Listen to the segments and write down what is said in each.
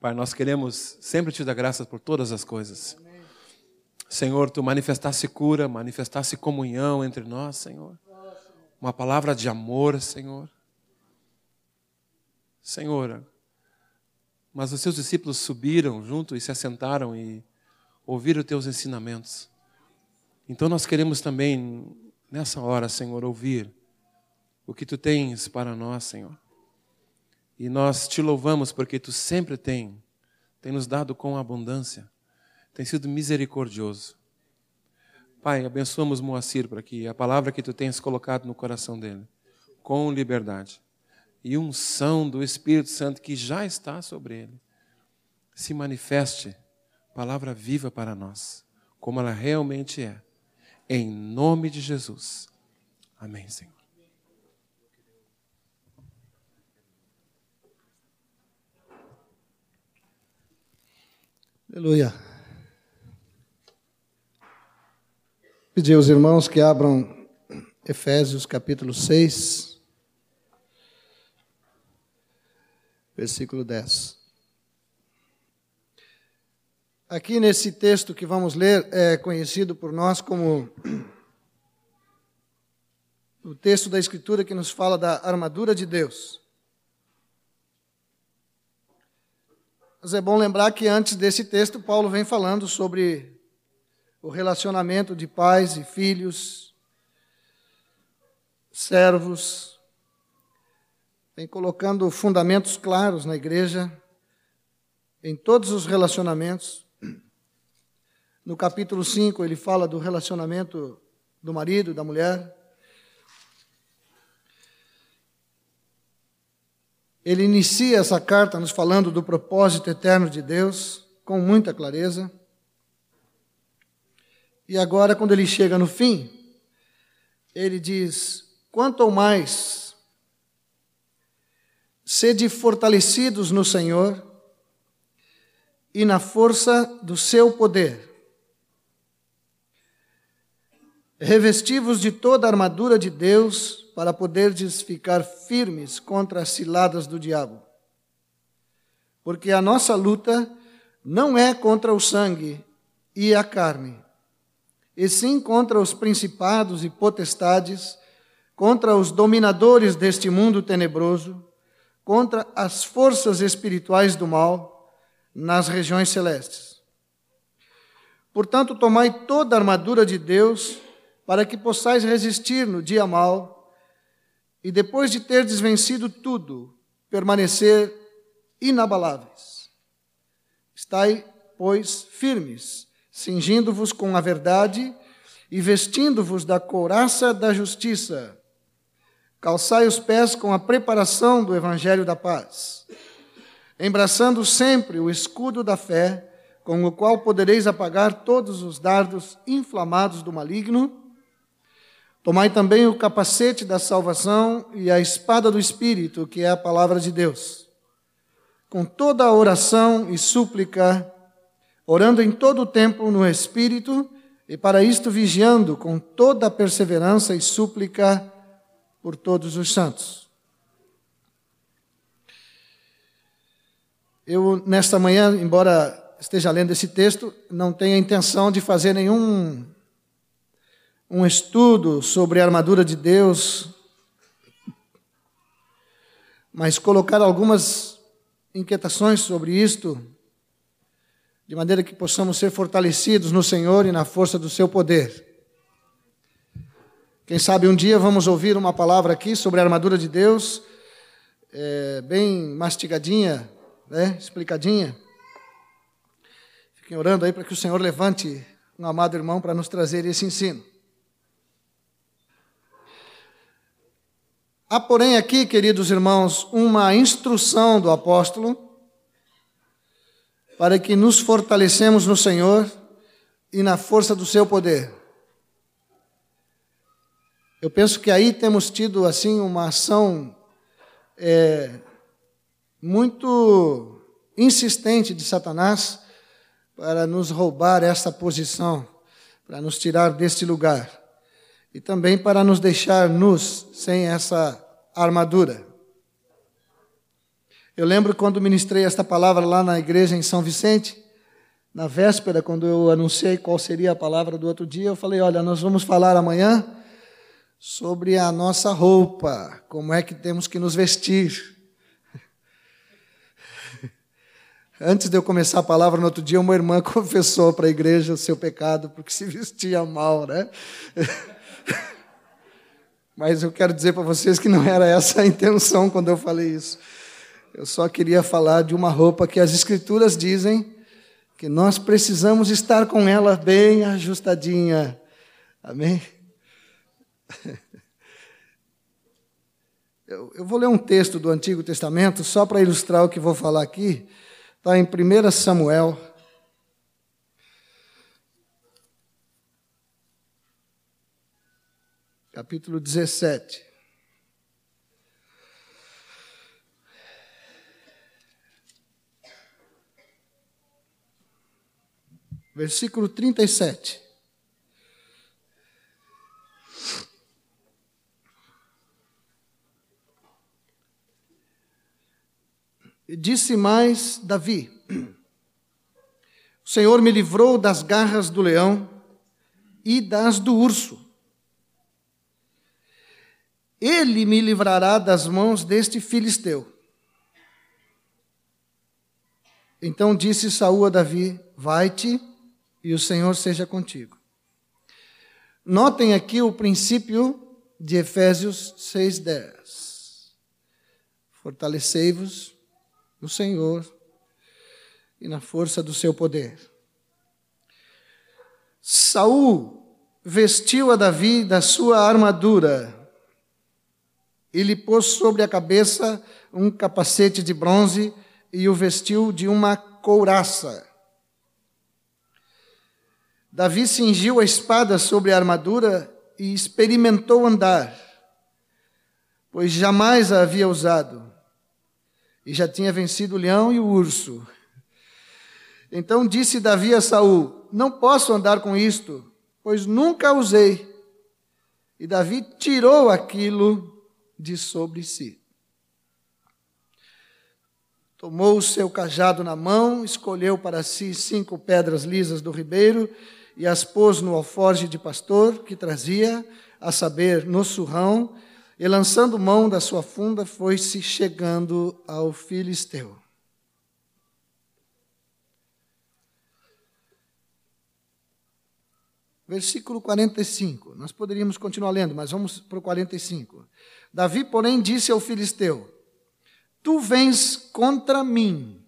Pai, nós queremos sempre te dar graças por todas as coisas. Senhor, tu manifestasse cura, manifestasse comunhão entre nós, Senhor. Uma palavra de amor, Senhor. Senhor, mas os seus discípulos subiram junto e se assentaram e ouviram os teus ensinamentos. Então nós queremos também, nessa hora, Senhor, ouvir o que tu tens para nós, Senhor. E nós te louvamos porque tu sempre tem, tem nos dado com abundância, tem sido misericordioso. Pai, abençoamos Moacir para que a palavra que tu tens colocado no coração dele, com liberdade, e unção do Espírito Santo que já está sobre ele, se manifeste, palavra viva para nós, como ela realmente é em nome de Jesus. Amém, Senhor. Aleluia. Pedir aos irmãos que abram Efésios capítulo 6, versículo 10. Aqui nesse texto que vamos ler, é conhecido por nós como o texto da Escritura que nos fala da armadura de Deus. Mas é bom lembrar que antes desse texto, Paulo vem falando sobre o relacionamento de pais e filhos, servos, vem colocando fundamentos claros na igreja, em todos os relacionamentos. No capítulo 5, ele fala do relacionamento do marido, da mulher. Ele inicia essa carta nos falando do propósito eterno de Deus, com muita clareza. E agora, quando ele chega no fim, ele diz: quanto ao mais, sede fortalecidos no Senhor e na força do seu poder Revestivos de toda a armadura de Deus para poderdes ficar firmes contra as ciladas do diabo. Porque a nossa luta não é contra o sangue e a carne, e sim contra os principados e potestades, contra os dominadores deste mundo tenebroso, contra as forças espirituais do mal nas regiões celestes. Portanto, tomai toda a armadura de Deus para que possais resistir no dia mau e depois de ter desvencido tudo, permanecer inabaláveis. Estai, pois, firmes, cingindo-vos com a verdade e vestindo-vos da couraça da justiça. Calçai os pés com a preparação do evangelho da paz, embraçando sempre o escudo da fé, com o qual podereis apagar todos os dardos inflamados do maligno Tomai também o capacete da salvação e a espada do Espírito, que é a palavra de Deus. Com toda a oração e súplica, orando em todo o tempo no Espírito, e para isto vigiando com toda a perseverança e súplica por todos os santos. Eu, nesta manhã, embora esteja lendo esse texto, não tenho a intenção de fazer nenhum um estudo sobre a armadura de Deus, mas colocar algumas inquietações sobre isto, de maneira que possamos ser fortalecidos no Senhor e na força do seu poder. Quem sabe um dia vamos ouvir uma palavra aqui sobre a armadura de Deus, é, bem mastigadinha, né, explicadinha. Fiquem orando aí para que o Senhor levante um amado irmão para nos trazer esse ensino. Há, porém, aqui, queridos irmãos, uma instrução do apóstolo para que nos fortalecemos no Senhor e na força do seu poder. Eu penso que aí temos tido, assim, uma ação é, muito insistente de Satanás para nos roubar essa posição, para nos tirar deste lugar e também para nos deixar nus sem essa armadura. Eu lembro quando ministrei esta palavra lá na igreja em São Vicente, na véspera, quando eu anunciei qual seria a palavra do outro dia, eu falei: Olha, nós vamos falar amanhã sobre a nossa roupa, como é que temos que nos vestir. Antes de eu começar a palavra no outro dia, uma irmã confessou para a igreja o seu pecado porque se vestia mal, né? Mas eu quero dizer para vocês que não era essa a intenção quando eu falei isso. Eu só queria falar de uma roupa que as Escrituras dizem que nós precisamos estar com ela bem ajustadinha. Amém? Eu, vou ler um texto do Antigo Testamento só para ilustrar o que vou falar aqui. Está em 1 Samuel. Capítulo 17. versículo 37. Disse mais Davi: O Senhor me livrou das garras do leão e das do urso. Ele me livrará das mãos deste filisteu. Então disse Saúl a Davi: Vai-te e o Senhor seja contigo. Notem aqui o princípio de Efésios 6:10. Fortalecei-vos no Senhor e na força do seu poder. Saul vestiu a Davi da sua armadura e lhe pôs sobre a cabeça um capacete de bronze e o vestiu de uma couraça. Davi cingiu a espada sobre a armadura e experimentou andar, pois jamais a havia usado, e já tinha vencido o leão e o urso. Então disse Davi a Saul: Não posso andar com isto, pois nunca usei. E Davi tirou aquilo de sobre si. Tomou o seu cajado na mão, escolheu para si cinco pedras lisas do ribeiro e as pôs no alforge de pastor que trazia, a saber, no surrão, e lançando mão da sua funda, foi-se chegando ao filisteu. Versículo 45. Nós poderíamos continuar lendo, mas vamos para o 45. Davi, porém, disse ao filisteu: Tu vens contra mim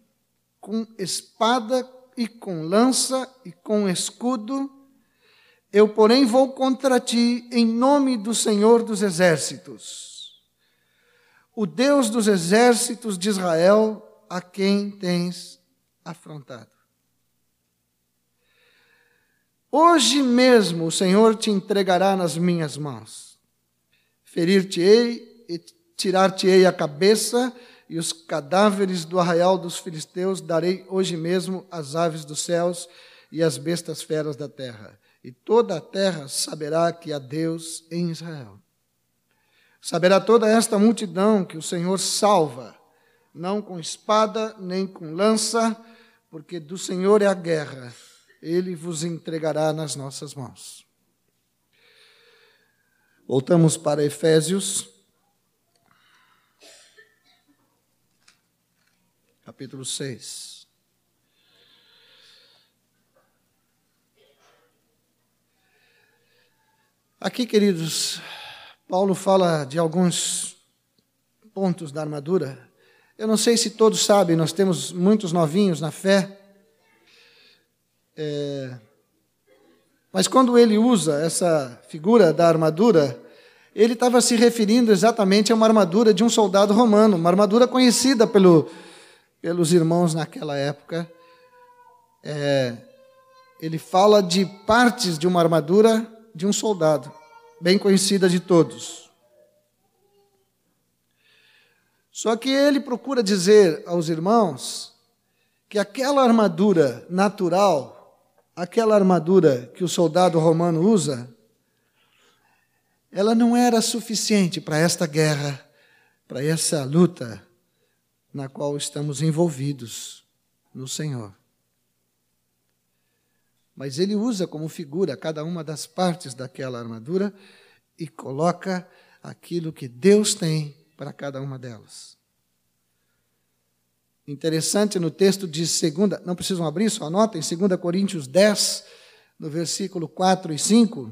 com espada e com lança e com escudo, eu, porém, vou contra ti em nome do Senhor dos exércitos, o Deus dos exércitos de Israel, a quem tens afrontado. Hoje mesmo o Senhor te entregará nas minhas mãos. Ferir-te-ei e tirar-te-ei a cabeça, e os cadáveres do arraial dos filisteus darei hoje mesmo às aves dos céus e às bestas feras da terra. E toda a terra saberá que há Deus em Israel. Saberá toda esta multidão que o Senhor salva, não com espada nem com lança, porque do Senhor é a guerra, ele vos entregará nas nossas mãos. Voltamos para Efésios capítulo 6. Aqui, queridos, Paulo fala de alguns pontos da armadura. Eu não sei se todos sabem, nós temos muitos novinhos na fé. É, mas quando ele usa essa figura da armadura, ele estava se referindo exatamente a uma armadura de um soldado romano, uma armadura conhecida pelo, pelos irmãos naquela época. É, ele fala de partes de uma armadura de um soldado, bem conhecida de todos. Só que ele procura dizer aos irmãos que aquela armadura natural, aquela armadura que o soldado romano usa, ela não era suficiente para esta guerra, para essa luta na qual estamos envolvidos no Senhor. Mas ele usa como figura cada uma das partes daquela armadura e coloca aquilo que Deus tem para cada uma delas. Interessante no texto de segunda, não precisam abrir, só anotem, 2 Coríntios 10, no versículo 4 e 5,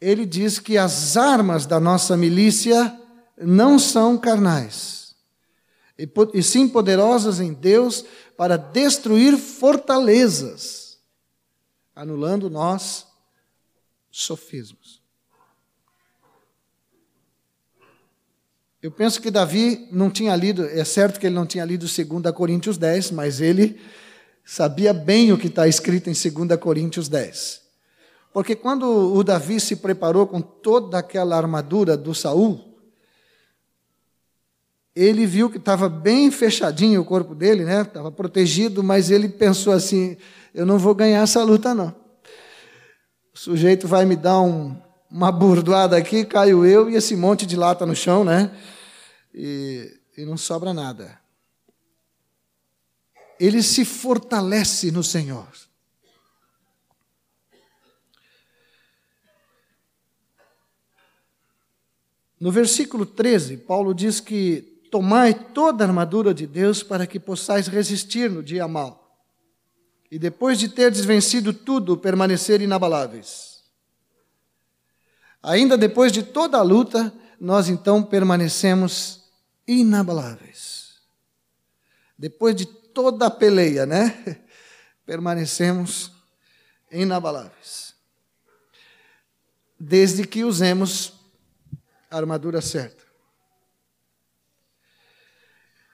ele diz que as armas da nossa milícia não são carnais, e sim poderosas em Deus para destruir fortalezas, anulando nós sofismos. Eu penso que Davi não tinha lido, é certo que ele não tinha lido 2 Coríntios 10, mas ele sabia bem o que está escrito em 2 Coríntios 10. Porque quando o Davi se preparou com toda aquela armadura do Saul, ele viu que estava bem fechadinho o corpo dele, né? Estava protegido, mas ele pensou assim: eu não vou ganhar essa luta não. O sujeito vai me dar um, uma burdoada aqui, caio eu e esse monte de lata no chão, né? E, e não sobra nada. Ele se fortalece no Senhor. No versículo 13, Paulo diz que Tomai toda a armadura de Deus para que possais resistir no dia mau. E depois de teres vencido tudo, permanecer inabaláveis. Ainda depois de toda a luta, nós então permanecemos inabaláveis. Depois de toda a peleia, né? Permanecemos inabaláveis. Desde que usemos a armadura certa.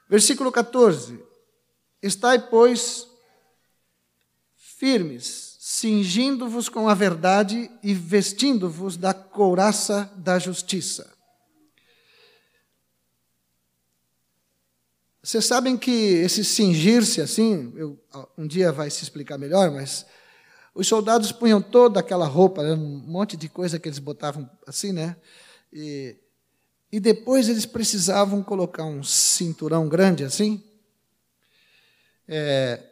Versículo 14: Estai, pois, firmes, cingindo-vos com a verdade e vestindo-vos da couraça da justiça. Vocês sabem que esse cingir-se assim, eu, um dia vai se explicar melhor, mas os soldados punham toda aquela roupa, né, um monte de coisa que eles botavam assim, né? E e depois eles precisavam colocar um cinturão grande assim, é,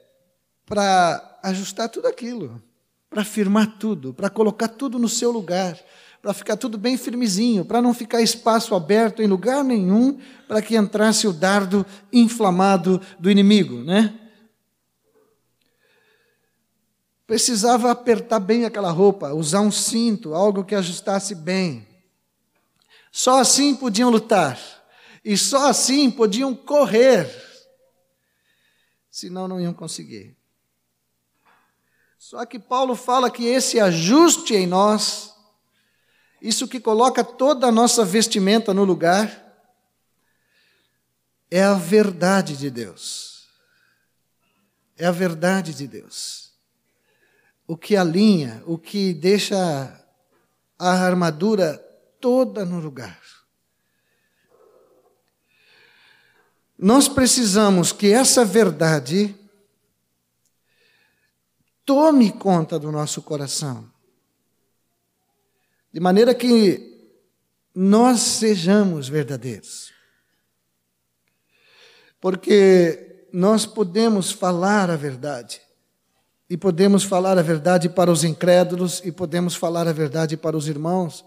para ajustar tudo aquilo, para firmar tudo, para colocar tudo no seu lugar, para ficar tudo bem firmezinho, para não ficar espaço aberto em lugar nenhum para que entrasse o dardo inflamado do inimigo, né? Precisava apertar bem aquela roupa, usar um cinto, algo que ajustasse bem. Só assim podiam lutar. E só assim podiam correr. Senão não iam conseguir. Só que Paulo fala que esse ajuste em nós, isso que coloca toda a nossa vestimenta no lugar, é a verdade de Deus. É a verdade de Deus. O que alinha, o que deixa a armadura toda no lugar. Nós precisamos que essa verdade tome conta do nosso coração, de maneira que nós sejamos verdadeiros. Porque nós podemos falar a verdade, e podemos falar a verdade para os incrédulos, e podemos falar a verdade para os irmãos,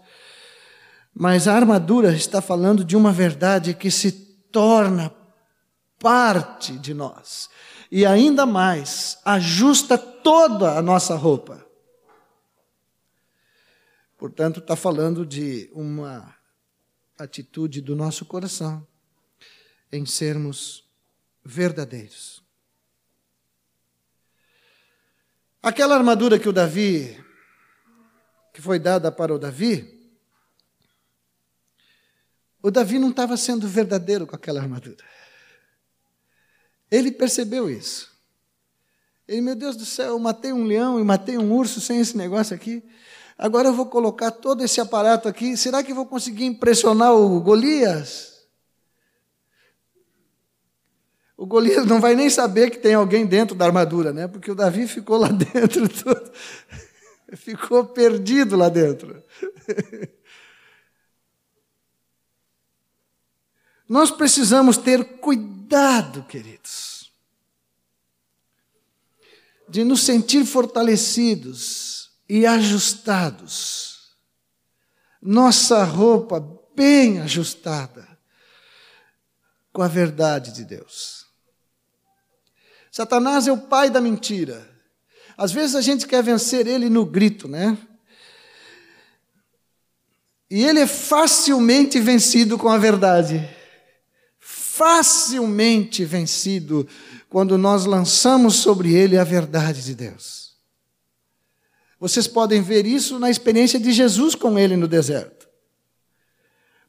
mas a armadura está falando de uma verdade que se torna parte de nós. E ainda mais, ajusta toda a nossa roupa. Portanto, está falando de uma atitude do nosso coração em sermos verdadeiros. Aquela armadura que o Davi, que foi dada para o Davi, o Davi não estava sendo verdadeiro com aquela armadura. Ele percebeu isso. Ele, meu Deus do céu, eu matei um leão e matei um urso sem esse negócio aqui. Agora eu vou colocar todo esse aparato aqui. Será que vou conseguir impressionar o Golias? O Golias não vai nem saber que tem alguém dentro da armadura, né? Porque o Davi ficou lá dentro todo. Ficou perdido lá dentro. Nós precisamos ter cuidado, queridos, de nos sentir fortalecidos e ajustados. Nossa roupa bem ajustada com a verdade de Deus. Satanás é o pai da mentira. Às vezes a gente quer vencer ele no grito, né? E ele é facilmente vencido com a verdade. Facilmente vencido quando nós lançamos sobre ele a verdade de Deus. Vocês podem ver isso na experiência de Jesus com ele no deserto.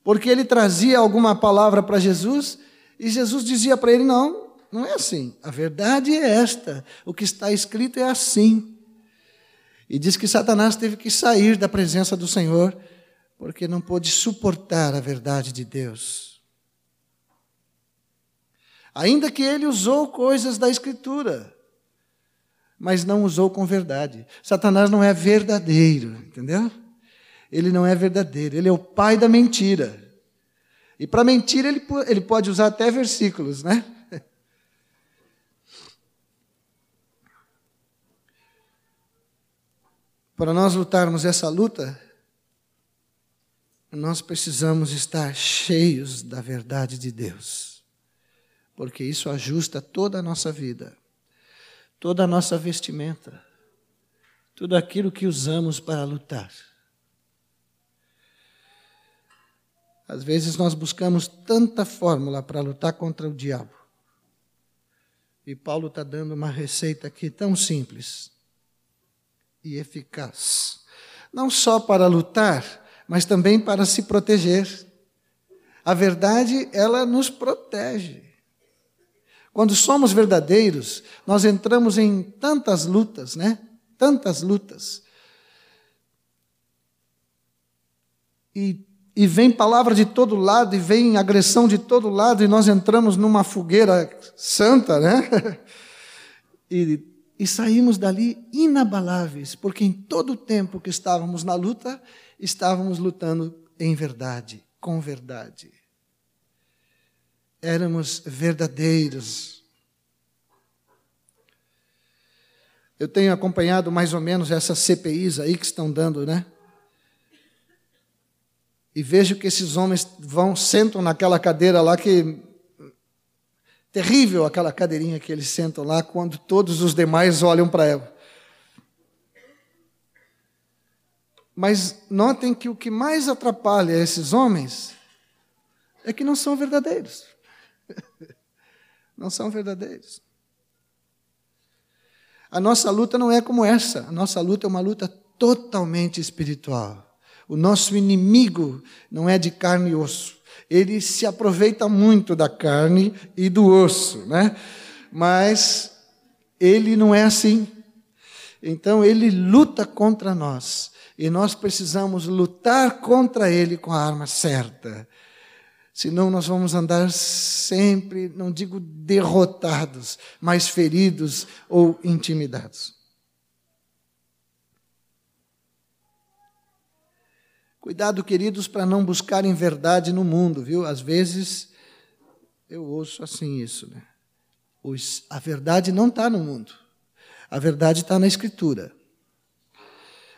Porque ele trazia alguma palavra para Jesus e Jesus dizia para ele: Não, não é assim. A verdade é esta. O que está escrito é assim. E diz que Satanás teve que sair da presença do Senhor porque não pôde suportar a verdade de Deus. Ainda que ele usou coisas da Escritura, mas não usou com verdade. Satanás não é verdadeiro, entendeu? Ele não é verdadeiro, ele é o pai da mentira. E para mentira ele, ele pode usar até versículos, né? Para nós lutarmos essa luta, nós precisamos estar cheios da verdade de Deus, porque isso ajusta toda a nossa vida, toda a nossa vestimenta, tudo aquilo que usamos para lutar. Às vezes nós buscamos tanta fórmula para lutar contra o diabo. E Paulo está dando uma receita aqui tão simples e eficaz. Não só para lutar, mas também para se proteger. A verdade, ela nos protege. Quando somos verdadeiros, nós entramos em tantas lutas, né? Tantas lutas. E, e vem palavra de todo lado, e vem agressão de todo lado, e nós entramos numa fogueira santa, né? E, e saímos dali inabaláveis, porque em todo o tempo que estávamos na luta, estávamos lutando em verdade, com verdade. Éramos verdadeiros. Eu tenho acompanhado mais ou menos essas CPIs aí que estão dando, né? E vejo que esses homens vão, sentam naquela cadeira lá que. Terrível aquela cadeirinha que eles sentam lá quando todos os demais olham para ela. Mas notem que o que mais atrapalha esses homens é que não são verdadeiros. Não são verdadeiros. A nossa luta não é como essa. A nossa luta é uma luta totalmente espiritual. O nosso inimigo não é de carne e osso. Ele se aproveita muito da carne e do osso, né? Mas ele não é assim. Então ele luta contra nós e nós precisamos lutar contra ele com a arma certa. Senão nós vamos andar sempre, não digo derrotados, mas feridos ou intimidados. Cuidado, queridos, para não buscarem verdade no mundo, viu? Às vezes eu ouço assim isso, né? A verdade não está no mundo. A verdade está na Escritura.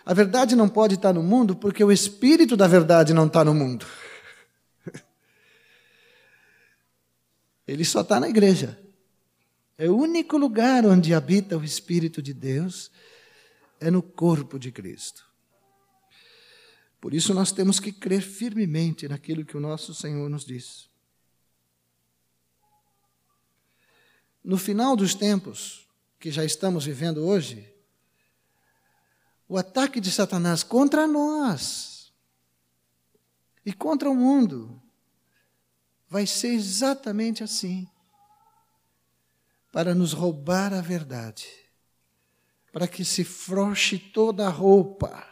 A verdade não pode estar no mundo porque o espírito da verdade não está no mundo. Ele só está na igreja. É o único lugar onde habita o Espírito de Deus, é no corpo de Cristo. Por isso nós temos que crer firmemente naquilo que o nosso Senhor nos diz. No final dos tempos que já estamos vivendo hoje, o ataque de Satanás contra nós e contra o mundo vai ser exatamente assim para nos roubar a verdade, para que se frouxe toda a roupa,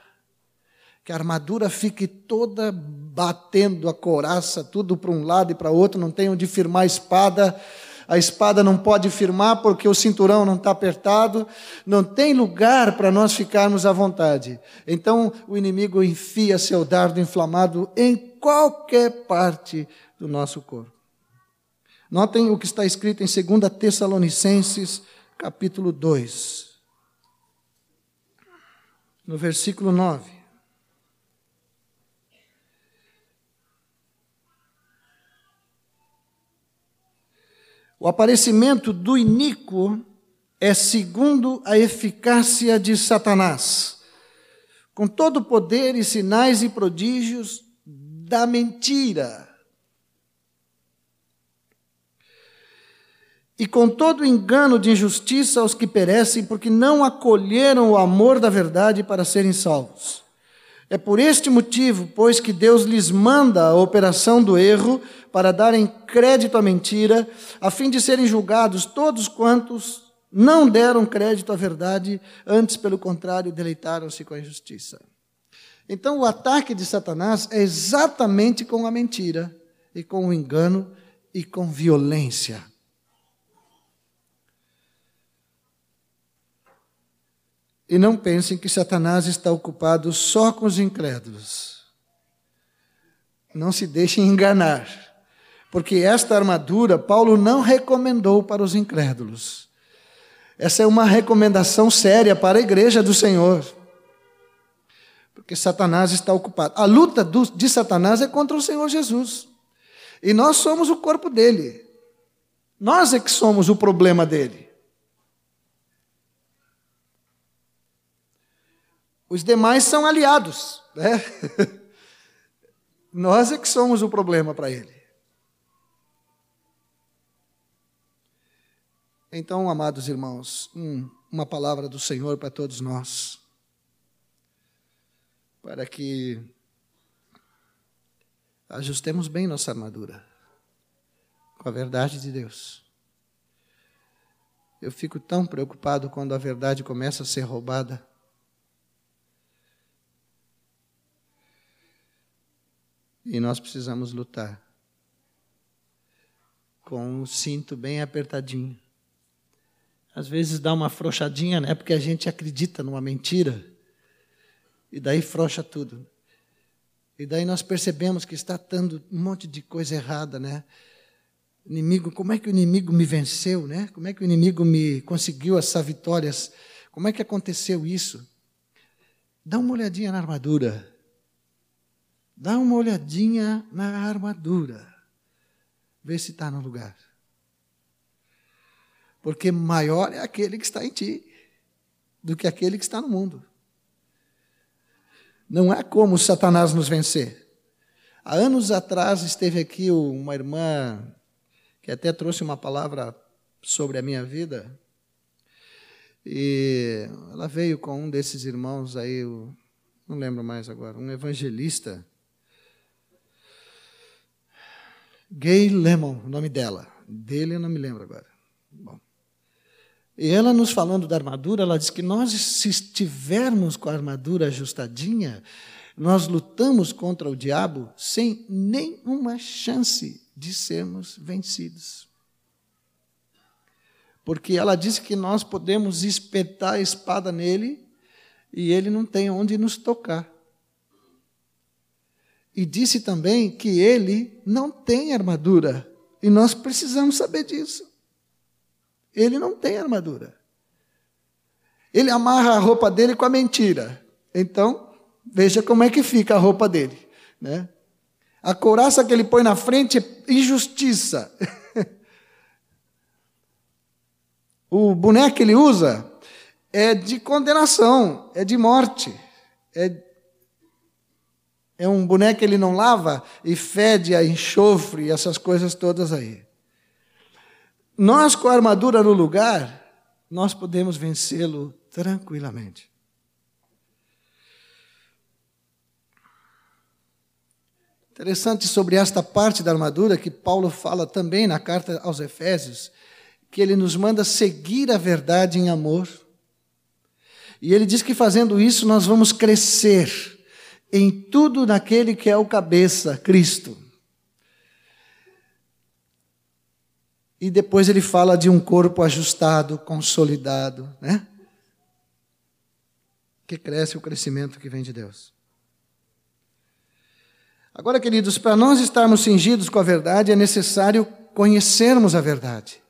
que a armadura fique toda batendo a coraça, tudo para um lado e para outro, não tem onde firmar a espada, a espada não pode firmar porque o cinturão não está apertado, não tem lugar para nós ficarmos à vontade. Então o inimigo enfia seu dardo inflamado em qualquer parte do nosso corpo. Notem o que está escrito em 2 Tessalonicenses, capítulo 2, no versículo 9. O aparecimento do iníquo é segundo a eficácia de Satanás, com todo o poder e sinais e prodígios da mentira. E com todo o engano de injustiça aos que perecem, porque não acolheram o amor da verdade para serem salvos. É por este motivo, pois, que Deus lhes manda a operação do erro para darem crédito à mentira, a fim de serem julgados todos quantos não deram crédito à verdade, antes, pelo contrário, deleitaram-se com a injustiça. Então, o ataque de Satanás é exatamente com a mentira, e com o engano, e com violência. E não pensem que Satanás está ocupado só com os incrédulos. Não se deixem enganar, porque esta armadura Paulo não recomendou para os incrédulos. Essa é uma recomendação séria para a igreja do Senhor. Porque Satanás está ocupado. A luta de Satanás é contra o Senhor Jesus. E nós somos o corpo dele. Nós é que somos o problema dele. Os demais são aliados. Né? Nós é que somos o problema para ele. Então, amados irmãos, um, uma palavra do Senhor para todos nós, para que ajustemos bem nossa armadura com a verdade de Deus. Eu fico tão preocupado quando a verdade começa a ser roubada. E nós precisamos lutar com o cinto bem apertadinho. Às vezes dá uma frouxadinha, né? Porque a gente acredita numa mentira. E daí frouxa tudo. E daí nós percebemos que está dando um monte de coisa errada, né? Inimigo, como é que o inimigo me venceu, né? Como é que o inimigo me conseguiu essas vitórias? Como é que aconteceu isso? Dá uma olhadinha na armadura. Dá uma olhadinha na armadura. Vê se está no lugar. Porque maior é aquele que está em ti do que aquele que está no mundo. Não há como Satanás nos vencer. Há anos atrás esteve aqui uma irmã que até trouxe uma palavra sobre a minha vida. E ela veio com um desses irmãos aí, não lembro mais agora, um evangelista Gay Lemon, o nome dela. Dele eu não me lembro agora. Bom. E ela nos falando da armadura, ela diz que nós, se estivermos com a armadura ajustadinha, nós lutamos contra o diabo sem nenhuma chance de sermos vencidos. Porque ela disse que nós podemos espetar a espada nele e ele não tem onde nos tocar. E disse também que ele não tem armadura. E nós precisamos saber disso. Ele não tem armadura. Ele amarra a roupa dele com a mentira. Então, veja como é que fica a roupa dele. Né? A couraça que ele põe na frente é injustiça. o boneco que ele usa é de condenação, é de morte, é é um boneco que ele não lava e fede a enxofre essas coisas todas aí. Nós, com a armadura no lugar, nós podemos vencê-lo tranquilamente. Interessante sobre esta parte da armadura que Paulo fala também na carta aos Efésios, que ele nos manda seguir a verdade em amor. E ele diz que fazendo isso nós vamos crescer em tudo naquele que é o cabeça, Cristo. E depois ele fala de um corpo ajustado, consolidado, né? Que cresce o crescimento que vem de Deus. Agora, queridos, para nós estarmos cingidos com a verdade, é necessário conhecermos a verdade.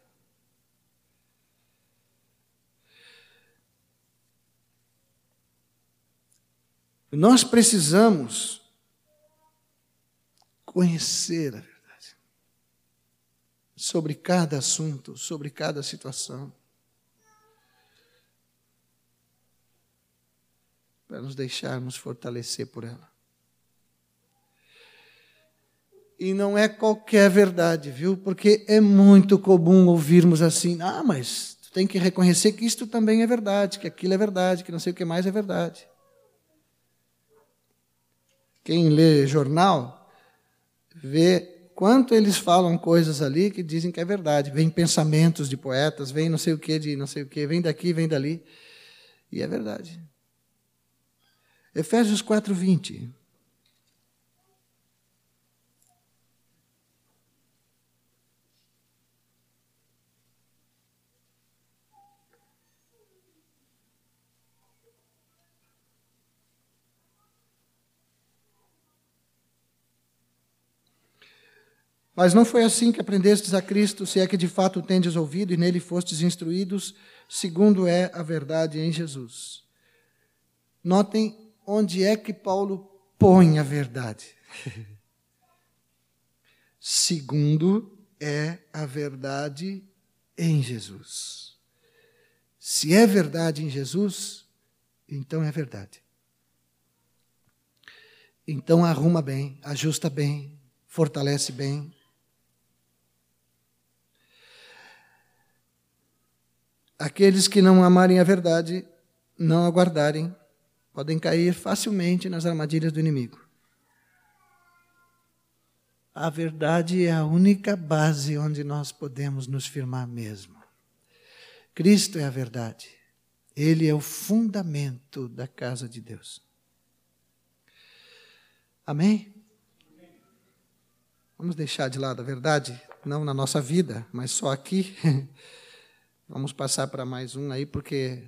Nós precisamos conhecer a verdade sobre cada assunto, sobre cada situação. Para nos deixarmos fortalecer por ela. E não é qualquer verdade, viu? Porque é muito comum ouvirmos assim: ah, mas tu tem que reconhecer que isto também é verdade, que aquilo é verdade, que não sei o que mais é verdade. Quem lê jornal vê quanto eles falam coisas ali que dizem que é verdade. Vem pensamentos de poetas, vem não sei o que de não sei o que, vem daqui, vem dali. E é verdade. Efésios 4, Mas não foi assim que aprendestes a Cristo, se é que de fato tendes ouvido e nele fostes instruídos, segundo é a verdade em Jesus. Notem onde é que Paulo põe a verdade. segundo é a verdade em Jesus. Se é verdade em Jesus, então é verdade. Então arruma bem, ajusta bem, fortalece bem, Aqueles que não amarem a verdade, não aguardarem, podem cair facilmente nas armadilhas do inimigo. A verdade é a única base onde nós podemos nos firmar mesmo. Cristo é a verdade. Ele é o fundamento da casa de Deus. Amém? Vamos deixar de lado a verdade, não na nossa vida, mas só aqui. Vamos passar para mais um aí, porque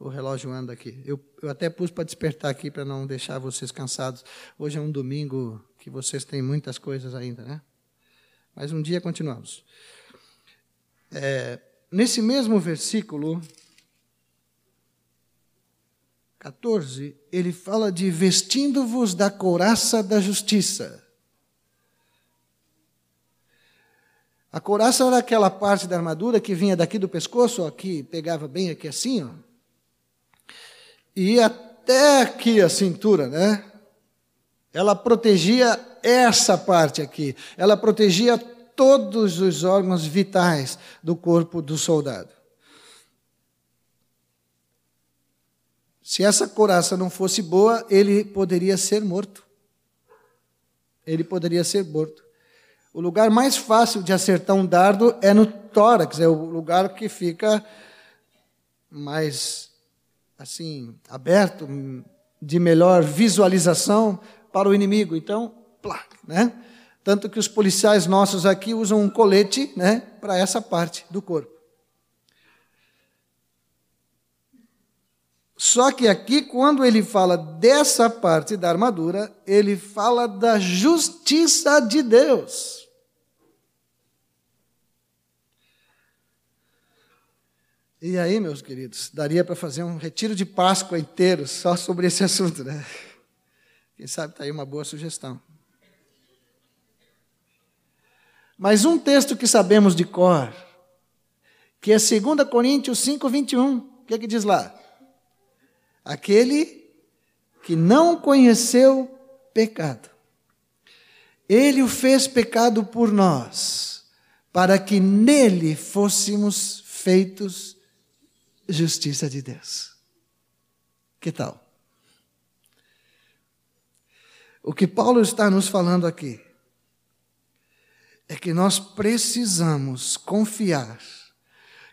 o relógio anda aqui. Eu, eu até pus para despertar aqui, para não deixar vocês cansados. Hoje é um domingo que vocês têm muitas coisas ainda, né? Mas um dia continuamos. É, nesse mesmo versículo 14, ele fala de vestindo-vos da couraça da justiça. A couraça era aquela parte da armadura que vinha daqui do pescoço, aqui, pegava bem aqui assim, ó, e até aqui a cintura, né? Ela protegia essa parte aqui. Ela protegia todos os órgãos vitais do corpo do soldado. Se essa couraça não fosse boa, ele poderia ser morto. Ele poderia ser morto. O lugar mais fácil de acertar um dardo é no tórax, é o lugar que fica mais assim aberto, de melhor visualização para o inimigo. Então, plá, né? Tanto que os policiais nossos aqui usam um colete, né, para essa parte do corpo. Só que aqui, quando ele fala dessa parte da armadura, ele fala da justiça de Deus. E aí, meus queridos, daria para fazer um retiro de Páscoa inteiro só sobre esse assunto, né? Quem sabe está aí uma boa sugestão. Mas um texto que sabemos de cor, que é 2 Coríntios 5, 21. O que, é que diz lá? Aquele que não conheceu pecado, ele o fez pecado por nós, para que nele fôssemos feitos justiça de Deus. Que tal? O que Paulo está nos falando aqui é que nós precisamos confiar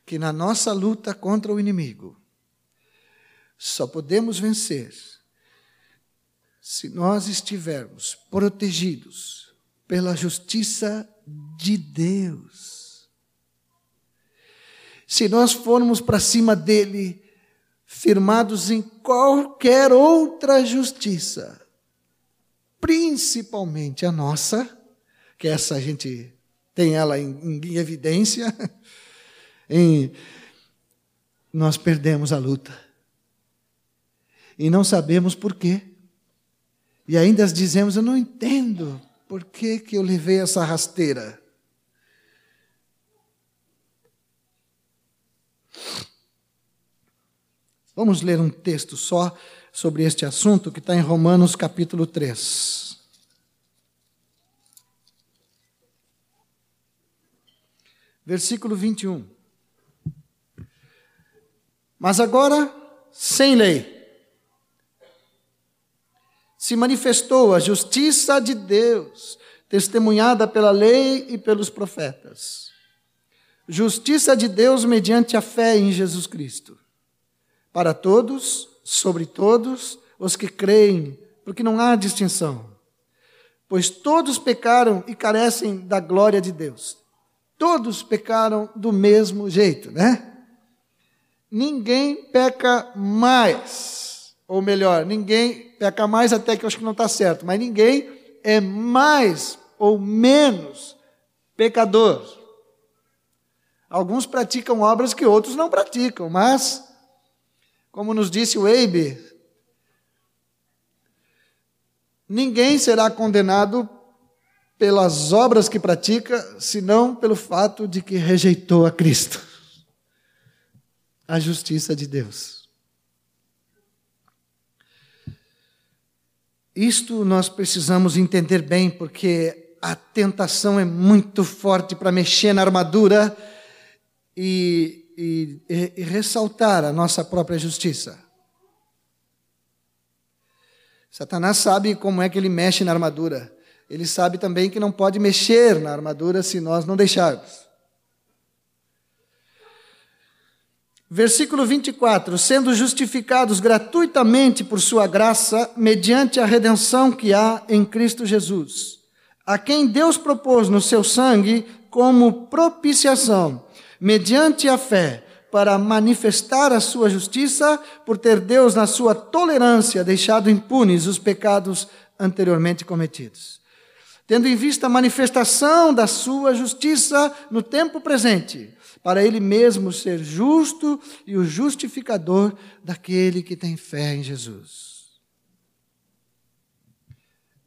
que na nossa luta contra o inimigo só podemos vencer se nós estivermos protegidos pela justiça de Deus se nós formos para cima dele, firmados em qualquer outra justiça, principalmente a nossa, que essa a gente tem ela em, em evidência, em, nós perdemos a luta. E não sabemos por quê. E ainda dizemos: Eu não entendo por que, que eu levei essa rasteira. Vamos ler um texto só sobre este assunto que está em Romanos capítulo 3. Versículo 21. Mas agora, sem lei, se manifestou a justiça de Deus, testemunhada pela lei e pelos profetas. Justiça de Deus mediante a fé em Jesus Cristo para todos, sobre todos os que creem, porque não há distinção. Pois todos pecaram e carecem da glória de Deus. Todos pecaram do mesmo jeito, né? Ninguém peca mais, ou melhor, ninguém peca mais até que eu acho que não está certo, mas ninguém é mais ou menos pecador. Alguns praticam obras que outros não praticam, mas como nos disse o Eibe, ninguém será condenado pelas obras que pratica, senão pelo fato de que rejeitou a Cristo. A justiça de Deus. Isto nós precisamos entender bem, porque a tentação é muito forte para mexer na armadura e e, e, ressaltar a nossa própria justiça. Satanás sabe como é que ele mexe na armadura. Ele sabe também que não pode mexer na armadura se nós não deixarmos. Versículo 24: Sendo justificados gratuitamente por Sua graça, mediante a redenção que há em Cristo Jesus, a quem Deus propôs no seu sangue como propiciação mediante a fé, para manifestar a sua justiça, por ter Deus, na sua tolerância, deixado impunes os pecados anteriormente cometidos. Tendo em vista a manifestação da sua justiça no tempo presente, para ele mesmo ser justo e o justificador daquele que tem fé em Jesus.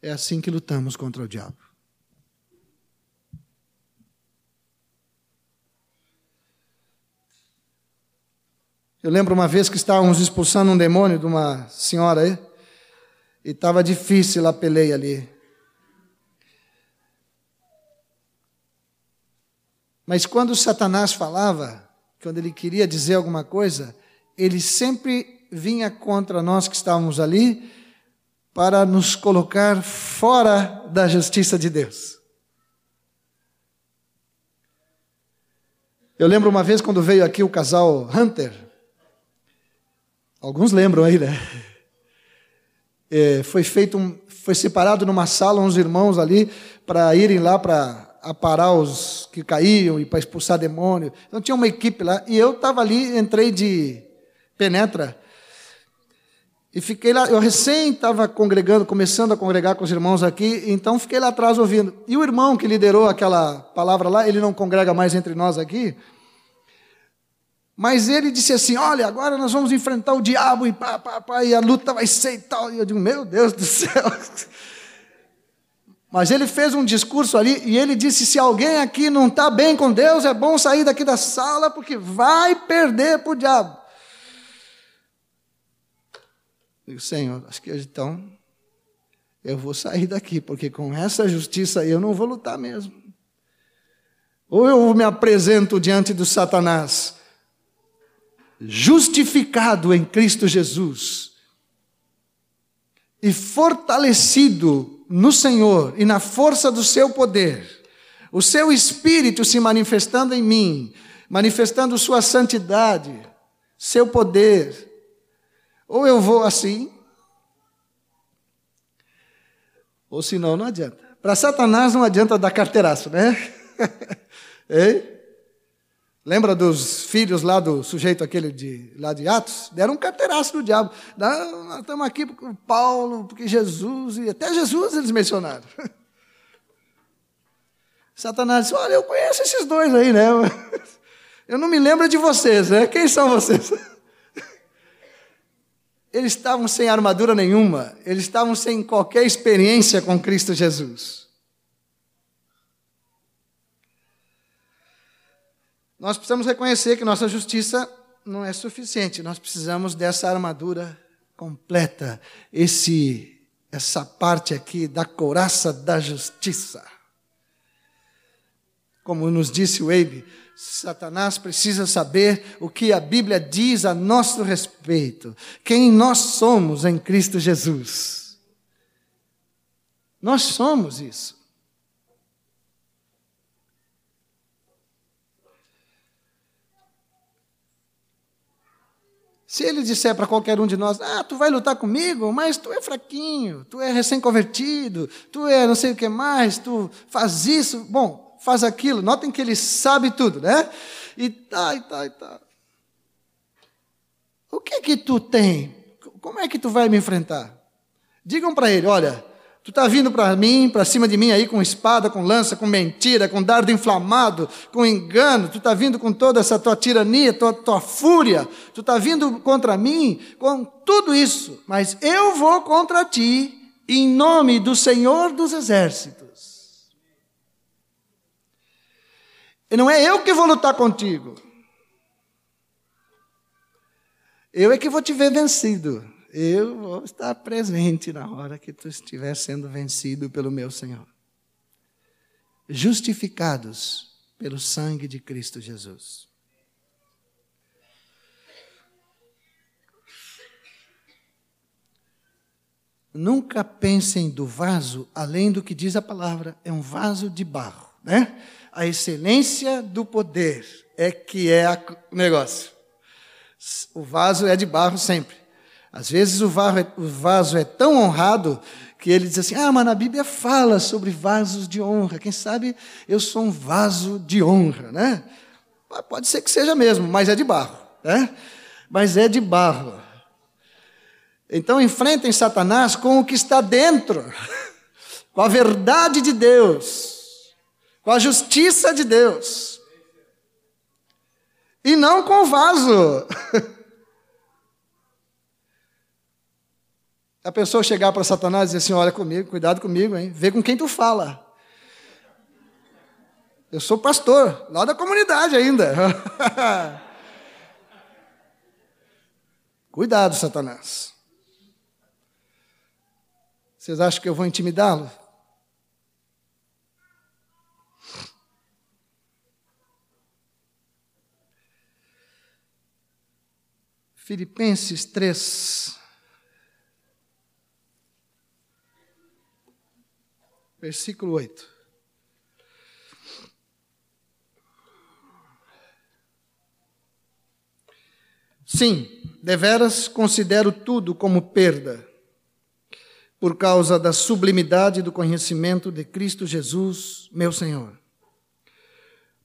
É assim que lutamos contra o diabo. Eu lembro uma vez que estávamos expulsando um demônio de uma senhora aí, e estava difícil a peleia ali. Mas quando Satanás falava, quando ele queria dizer alguma coisa, ele sempre vinha contra nós que estávamos ali para nos colocar fora da justiça de Deus. Eu lembro uma vez quando veio aqui o casal Hunter, Alguns lembram aí, né? É, foi feito um, foi separado numa sala uns irmãos ali para irem lá para aparar os que caíam e para expulsar demônio. Então tinha uma equipe lá e eu estava ali, entrei de penetra e fiquei lá. Eu recém estava congregando, começando a congregar com os irmãos aqui, então fiquei lá atrás ouvindo. E o irmão que liderou aquela palavra lá, ele não congrega mais entre nós aqui. Mas ele disse assim: Olha, agora nós vamos enfrentar o diabo e, pá, pá, pá, e a luta vai ser e tal. E eu digo: Meu Deus do céu. Mas ele fez um discurso ali e ele disse: Se alguém aqui não está bem com Deus, é bom sair daqui da sala porque vai perder para o diabo. Eu digo: Senhor, acho que então eu vou sair daqui porque com essa justiça eu não vou lutar mesmo. Ou eu me apresento diante do Satanás justificado em Cristo Jesus e fortalecido no Senhor e na força do seu poder, o seu espírito se manifestando em mim, manifestando sua santidade, seu poder. Ou eu vou assim, ou senão não adianta. Para Satanás não adianta dar carteiraço, né? Lembra dos filhos lá do sujeito aquele de, lá de Atos? Deram um carteiraço do diabo. Não, nós estamos aqui porque Paulo, porque Jesus, e até Jesus eles mencionaram. Satanás disse: Olha, eu conheço esses dois aí, né? Eu não me lembro de vocês, né? Quem são vocês? Eles estavam sem armadura nenhuma, eles estavam sem qualquer experiência com Cristo Jesus. Nós precisamos reconhecer que nossa justiça não é suficiente, nós precisamos dessa armadura completa, esse essa parte aqui da couraça da justiça. Como nos disse o Abe, Satanás precisa saber o que a Bíblia diz a nosso respeito, quem nós somos em Cristo Jesus. Nós somos isso. Se ele disser para qualquer um de nós, ah, tu vai lutar comigo, mas tu é fraquinho, tu é recém-convertido, tu é não sei o que mais, tu faz isso, bom, faz aquilo. Notem que ele sabe tudo, né? E tá, e tá, e tá. O que que tu tem? Como é que tu vai me enfrentar? Digam para ele, olha, tu está vindo para mim, para cima de mim aí com espada, com lança, com mentira, com dardo inflamado, com engano, tu está vindo com toda essa tua tirania, tua, tua fúria, tu está vindo contra mim com tudo isso, mas eu vou contra ti em nome do Senhor dos Exércitos. E não é eu que vou lutar contigo. Eu é que vou te ver vencido. Eu vou estar presente na hora que tu estiver sendo vencido pelo meu Senhor. Justificados pelo sangue de Cristo Jesus. Nunca pensem do vaso além do que diz a palavra, é um vaso de barro, né? a excelência do poder é que é o negócio. O vaso é de barro sempre. Às vezes o, é, o vaso é tão honrado que ele diz assim: Ah, mas na Bíblia fala sobre vasos de honra. Quem sabe eu sou um vaso de honra, né? Pode ser que seja mesmo, mas é de barro, né? Mas é de barro. Então enfrentem Satanás com o que está dentro, com a verdade de Deus com a justiça de Deus. E não com o vaso. A pessoa chegar para Satanás e dizer assim: Olha comigo, cuidado comigo, hein? Vê com quem tu fala. Eu sou pastor, lá da comunidade ainda. Cuidado, Satanás. Vocês acham que eu vou intimidá-lo? Filipenses 3. Versículo 8. Sim, deveras considero tudo como perda, por causa da sublimidade do conhecimento de Cristo Jesus, meu Senhor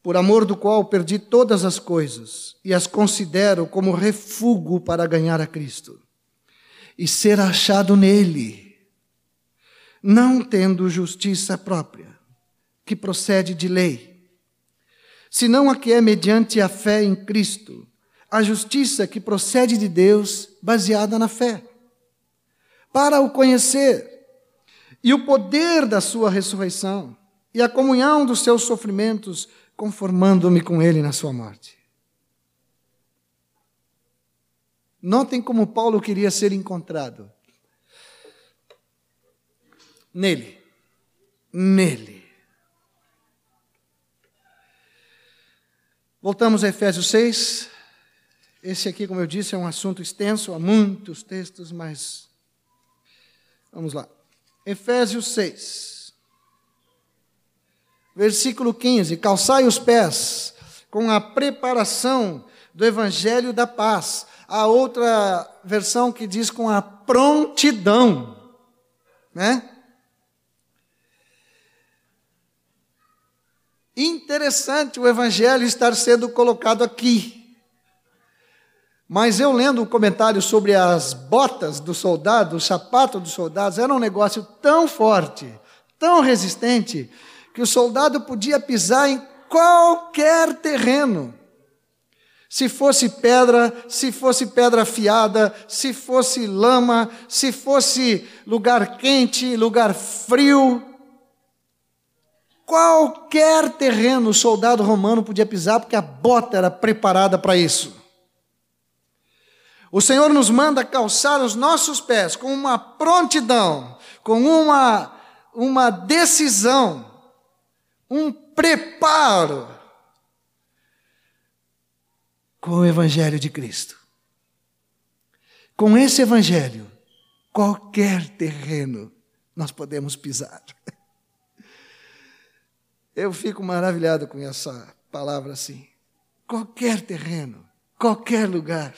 por amor do qual perdi todas as coisas e as considero como refúgio para ganhar a Cristo e ser achado nele, não tendo justiça própria, que procede de lei, senão a que é mediante a fé em Cristo, a justiça que procede de Deus, baseada na fé, para o conhecer e o poder da sua ressurreição e a comunhão dos seus sofrimentos conformando-me com ele na sua morte. Notem como Paulo queria ser encontrado. Nele. Nele. Voltamos a Efésios 6. Esse aqui, como eu disse, é um assunto extenso, há muitos textos, mas vamos lá. Efésios 6 versículo 15: Calçai os pés com a preparação do evangelho da paz. A outra versão que diz com a prontidão, né? Interessante o evangelho estar sendo colocado aqui. Mas eu lendo um comentário sobre as botas do soldado, o sapato dos soldados, era um negócio tão forte, tão resistente, que o soldado podia pisar em qualquer terreno. Se fosse pedra, se fosse pedra afiada, se fosse lama, se fosse lugar quente, lugar frio, qualquer terreno o soldado romano podia pisar, porque a bota era preparada para isso. O Senhor nos manda calçar os nossos pés com uma prontidão, com uma, uma decisão, um preparo com o Evangelho de Cristo. Com esse Evangelho, qualquer terreno nós podemos pisar. Eu fico maravilhado com essa palavra assim. Qualquer terreno, qualquer lugar.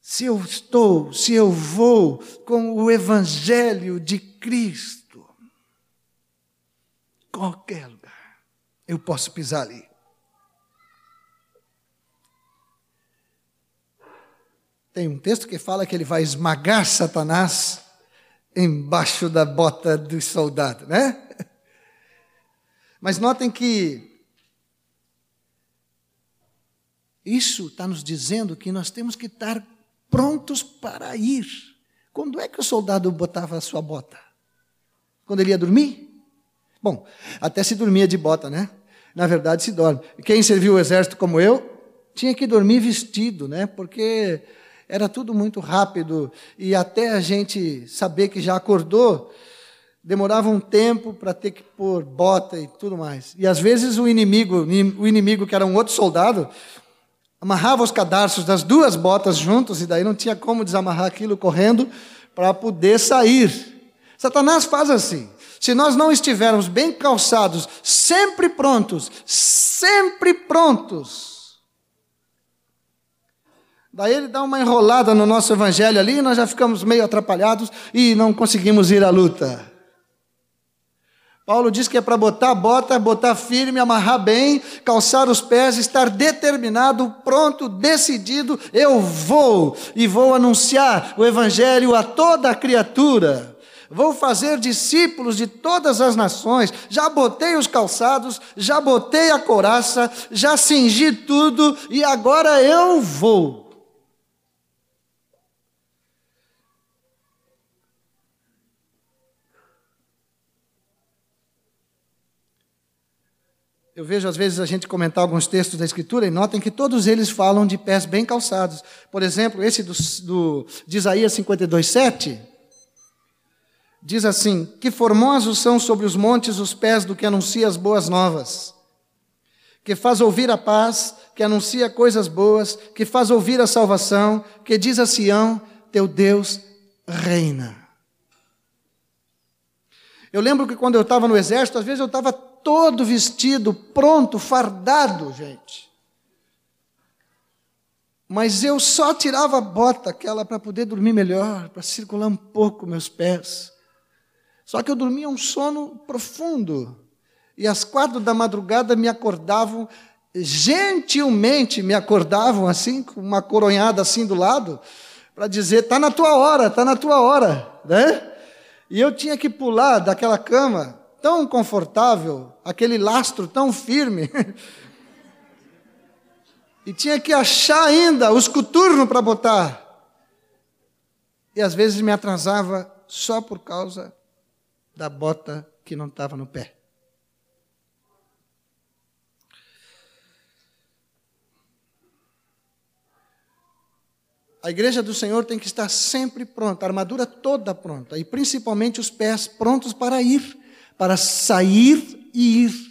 Se eu estou, se eu vou com o Evangelho de Cristo, qualquer lugar, eu posso pisar ali. Tem um texto que fala que ele vai esmagar Satanás embaixo da bota do soldado, né? Mas notem que isso está nos dizendo que nós temos que estar prontos para ir. Quando é que o soldado botava a sua bota? Quando ele ia dormir? Bom, até se dormia de bota, né? Na verdade, se dorme. Quem serviu o exército como eu, tinha que dormir vestido, né? Porque era tudo muito rápido e até a gente saber que já acordou, demorava um tempo para ter que pôr bota e tudo mais. E às vezes o inimigo, o inimigo que era um outro soldado, amarrava os cadarços das duas botas juntos e daí não tinha como desamarrar aquilo correndo para poder sair. Satanás faz assim. Se nós não estivermos bem calçados, sempre prontos, sempre prontos, Daí ele dá uma enrolada no nosso evangelho ali, e nós já ficamos meio atrapalhados e não conseguimos ir à luta. Paulo diz que é para botar a bota, botar firme, amarrar bem, calçar os pés, estar determinado, pronto, decidido. Eu vou e vou anunciar o Evangelho a toda a criatura. Vou fazer discípulos de todas as nações. Já botei os calçados, já botei a coraça, já cingi tudo e agora eu vou. Eu vejo às vezes a gente comentar alguns textos da Escritura e notem que todos eles falam de pés bem calçados. Por exemplo, esse do, do, de Isaías 52, 7, diz assim: Que formosos são sobre os montes os pés do que anuncia as boas novas, que faz ouvir a paz, que anuncia coisas boas, que faz ouvir a salvação, que diz a Sião: Teu Deus reina. Eu lembro que quando eu estava no exército, às vezes eu estava todo vestido, pronto, fardado, gente. Mas eu só tirava a bota, aquela para poder dormir melhor, para circular um pouco meus pés. Só que eu dormia um sono profundo. E às quatro da madrugada me acordavam, gentilmente me acordavam assim, com uma coronhada assim do lado, para dizer: está na tua hora, está na tua hora. Né? E eu tinha que pular daquela cama tão confortável, aquele lastro tão firme. e tinha que achar ainda os coturnos para botar. E às vezes me atrasava só por causa da bota que não estava no pé. A igreja do Senhor tem que estar sempre pronta, a armadura toda pronta, e principalmente os pés prontos para ir para sair e ir.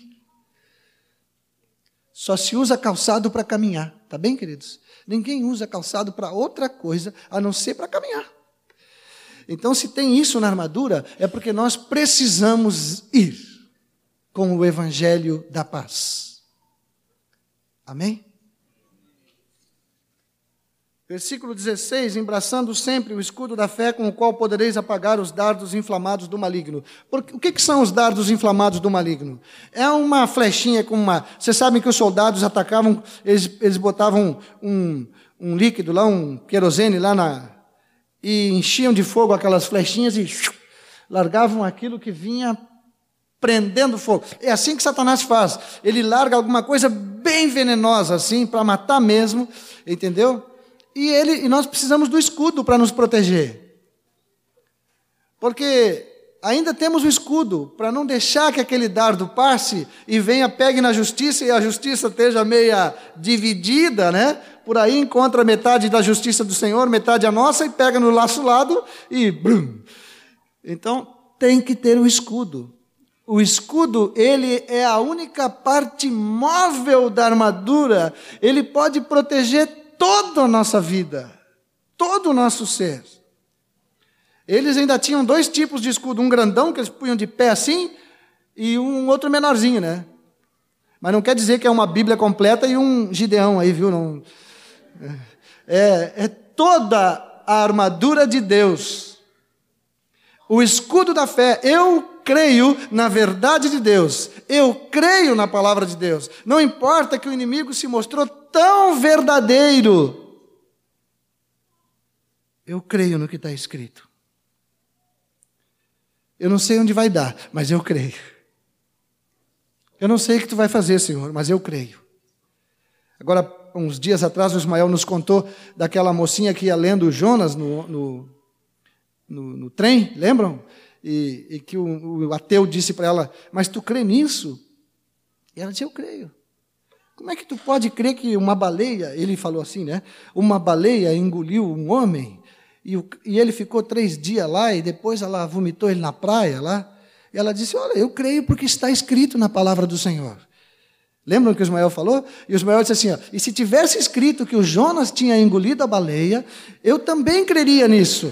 Só se usa calçado para caminhar, tá bem, queridos? Ninguém usa calçado para outra coisa a não ser para caminhar. Então, se tem isso na armadura, é porque nós precisamos ir com o evangelho da paz. Amém? Versículo 16: Embraçando sempre o escudo da fé com o qual podereis apagar os dardos inflamados do maligno. Porque, o que, que, são os dardos inflamados do maligno? É uma flechinha com uma. Vocês sabem que os soldados atacavam, eles, eles botavam um, um líquido lá, um querosene lá na. e enchiam de fogo aquelas flechinhas e largavam aquilo que vinha prendendo fogo. É assim que Satanás faz. Ele larga alguma coisa bem venenosa assim para matar mesmo, entendeu? E ele e nós precisamos do escudo para nos proteger. Porque ainda temos o escudo para não deixar que aquele dardo passe e venha pegue na justiça e a justiça esteja meia dividida, né? Por aí encontra metade da justiça do Senhor, metade a nossa e pega no laço lado e brum. Então tem que ter o escudo. O escudo, ele é a única parte móvel da armadura. Ele pode proteger toda a nossa vida, todo o nosso ser. Eles ainda tinham dois tipos de escudo, um grandão que eles punham de pé assim e um outro menorzinho, né? Mas não quer dizer que é uma Bíblia completa e um Gideão aí, viu? Não, é, é toda a armadura de Deus. O escudo da fé. Eu creio na verdade de Deus. Eu creio na palavra de Deus. Não importa que o inimigo se mostrou tão verdadeiro. Eu creio no que está escrito. Eu não sei onde vai dar, mas eu creio. Eu não sei o que tu vai fazer, Senhor, mas eu creio. Agora, uns dias atrás, o Ismael nos contou daquela mocinha que ia lendo Jonas no, no, no, no trem, lembram? E, e que o, o ateu disse para ela: Mas tu crê nisso? E ela disse: Eu creio. Como é que tu pode crer que uma baleia, ele falou assim, né? Uma baleia engoliu um homem e, o, e ele ficou três dias lá e depois ela vomitou ele na praia lá. E ela disse: Olha, eu creio porque está escrito na palavra do Senhor. Lembram o que o Ismael falou? E o Ismael disse assim: ó, E se tivesse escrito que o Jonas tinha engolido a baleia, eu também creria nisso.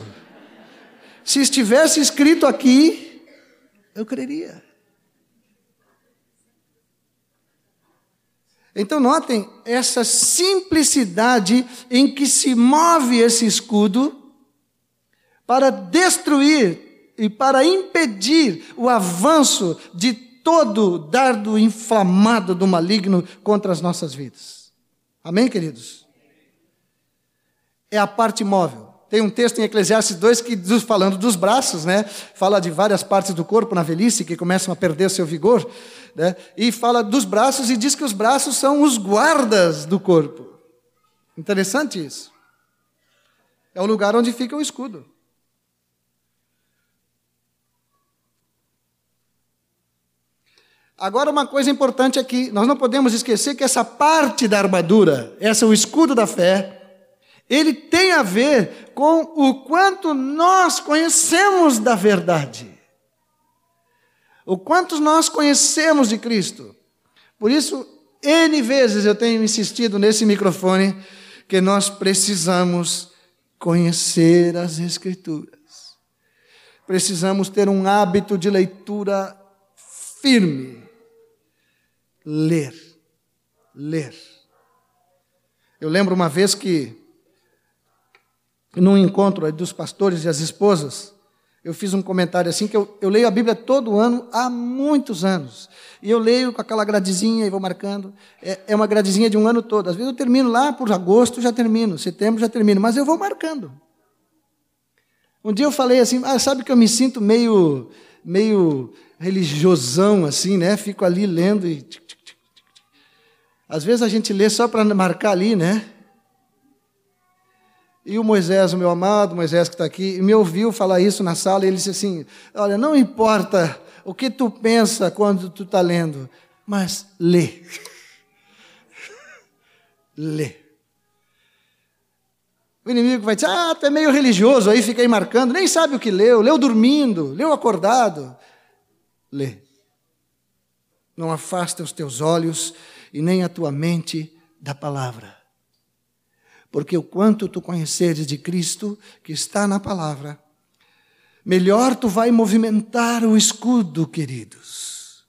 Se estivesse escrito aqui, eu creria. Então, notem essa simplicidade em que se move esse escudo para destruir e para impedir o avanço de todo dardo inflamado do maligno contra as nossas vidas. Amém, queridos? É a parte móvel. Tem um texto em Eclesiastes 2 que falando dos braços, né? Fala de várias partes do corpo na velhice que começam a perder seu vigor, né? E fala dos braços e diz que os braços são os guardas do corpo. Interessante isso. É o lugar onde fica o escudo. Agora, uma coisa importante aqui: nós não podemos esquecer que essa parte da armadura, essa é o escudo da fé, ele tem a ver com o quanto nós conhecemos da verdade. O quanto nós conhecemos de Cristo. Por isso, N vezes eu tenho insistido nesse microfone que nós precisamos conhecer as Escrituras. Precisamos ter um hábito de leitura firme ler. Ler. Eu lembro uma vez que, num encontro dos pastores e as esposas, eu fiz um comentário assim, que eu, eu leio a Bíblia todo ano há muitos anos. E eu leio com aquela gradezinha e vou marcando. É, é uma gradezinha de um ano todo. Às vezes eu termino lá por agosto, já termino. Setembro, já termino. Mas eu vou marcando. Um dia eu falei assim, ah, sabe que eu me sinto meio, meio religiosão assim, né? Fico ali lendo e às vezes a gente lê só para marcar ali, né? E o Moisés, o meu amado Moisés que está aqui, me ouviu falar isso na sala e ele disse assim: Olha, não importa o que tu pensa quando tu está lendo, mas lê. lê. O inimigo vai dizer: Ah, tu é meio religioso, aí fica aí marcando, nem sabe o que leu, leu dormindo, leu acordado. Lê. Não afasta os teus olhos e nem a tua mente da palavra. Porque o quanto tu conheceres de Cristo, que está na palavra, melhor tu vai movimentar o escudo, queridos.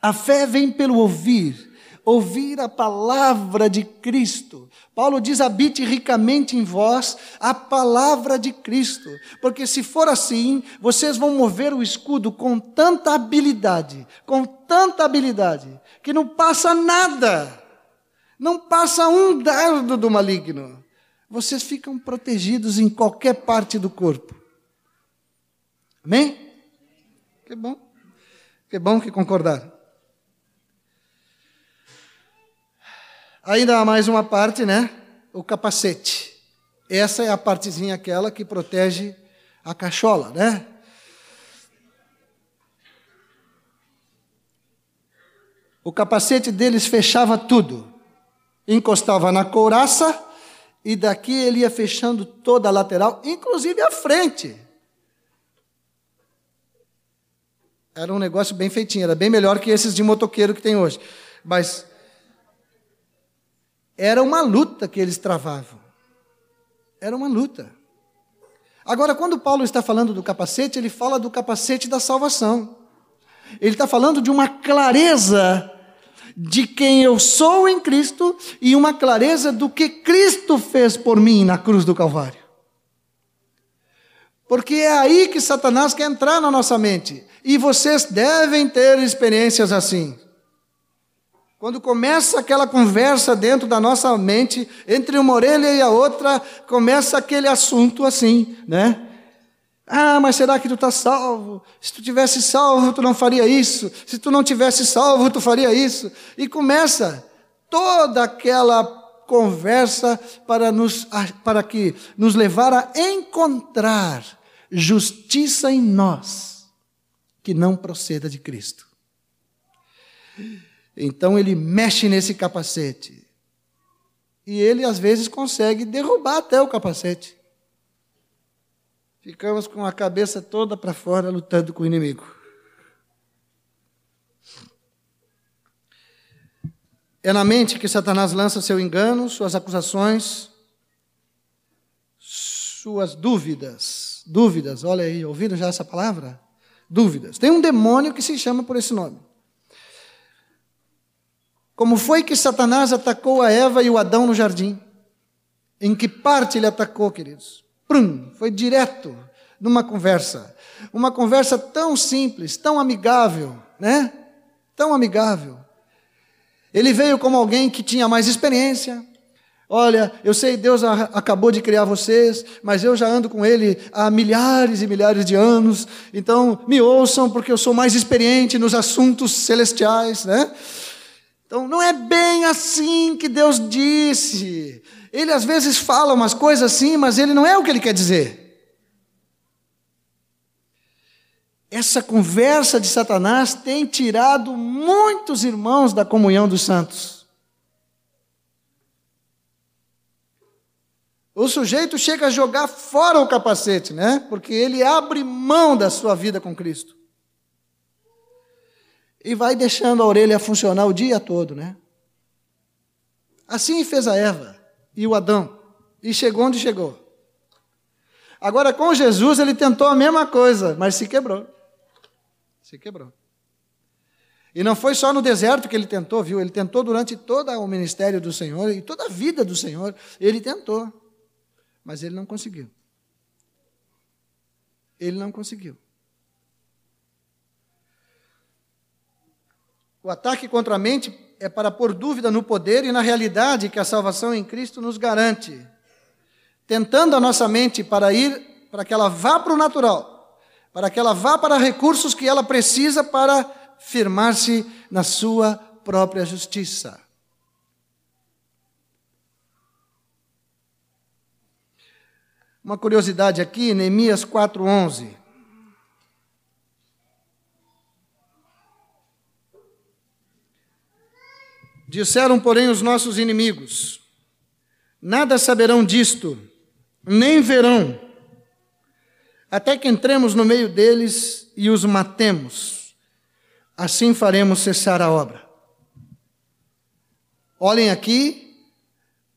A fé vem pelo ouvir, ouvir a palavra de Cristo. Paulo diz: habite ricamente em vós a palavra de Cristo, porque se for assim, vocês vão mover o escudo com tanta habilidade, com tanta habilidade, que não passa nada, não passa um dardo do maligno. Vocês ficam protegidos em qualquer parte do corpo. Amém? Que bom. Que bom que concordaram. Ainda há mais uma parte, né? O capacete. Essa é a partezinha aquela que protege a cachola, né? O capacete deles fechava tudo. Encostava na couraça e daqui ele ia fechando toda a lateral, inclusive a frente. Era um negócio bem feitinho, era bem melhor que esses de motoqueiro que tem hoje. Mas era uma luta que eles travavam. Era uma luta. Agora, quando Paulo está falando do capacete, ele fala do capacete da salvação. Ele está falando de uma clareza de quem eu sou em Cristo e uma clareza do que Cristo fez por mim na cruz do Calvário. Porque é aí que Satanás quer entrar na nossa mente. E vocês devem ter experiências assim. Quando começa aquela conversa dentro da nossa mente, entre uma orelha e a outra, começa aquele assunto assim, né? Ah, mas será que tu está salvo? Se tu tivesse salvo, tu não faria isso. Se tu não tivesse salvo, tu faria isso. E começa toda aquela conversa para, nos, para que nos levar a encontrar justiça em nós que não proceda de Cristo. Então ele mexe nesse capacete. E ele às vezes consegue derrubar até o capacete. Ficamos com a cabeça toda para fora lutando com o inimigo. É na mente que Satanás lança seu engano, suas acusações, suas dúvidas. Dúvidas, olha aí, ouviram já essa palavra? Dúvidas. Tem um demônio que se chama por esse nome. Como foi que Satanás atacou a Eva e o Adão no jardim? Em que parte ele atacou, queridos? Prum, foi direto numa conversa. Uma conversa tão simples, tão amigável, né? Tão amigável. Ele veio como alguém que tinha mais experiência. Olha, eu sei, Deus acabou de criar vocês, mas eu já ando com Ele há milhares e milhares de anos, então me ouçam, porque eu sou mais experiente nos assuntos celestiais, né? Então, não é bem assim que Deus disse. Ele às vezes fala umas coisas assim, mas ele não é o que ele quer dizer. Essa conversa de Satanás tem tirado muitos irmãos da comunhão dos santos. O sujeito chega a jogar fora o capacete, né? Porque ele abre mão da sua vida com Cristo. E vai deixando a orelha funcionar o dia todo, né? Assim fez a Eva e o Adão. E chegou onde chegou. Agora, com Jesus, ele tentou a mesma coisa, mas se quebrou. Se quebrou. E não foi só no deserto que ele tentou, viu? Ele tentou durante todo o ministério do Senhor e toda a vida do Senhor. Ele tentou. Mas ele não conseguiu. Ele não conseguiu. O ataque contra a mente é para pôr dúvida no poder e na realidade que a salvação em Cristo nos garante, tentando a nossa mente para ir, para que ela vá para o natural, para que ela vá para recursos que ela precisa para firmar-se na sua própria justiça. Uma curiosidade aqui, Neemias 4:11. Disseram, porém, os nossos inimigos: Nada saberão disto, nem verão, até que entremos no meio deles e os matemos. Assim faremos cessar a obra. Olhem aqui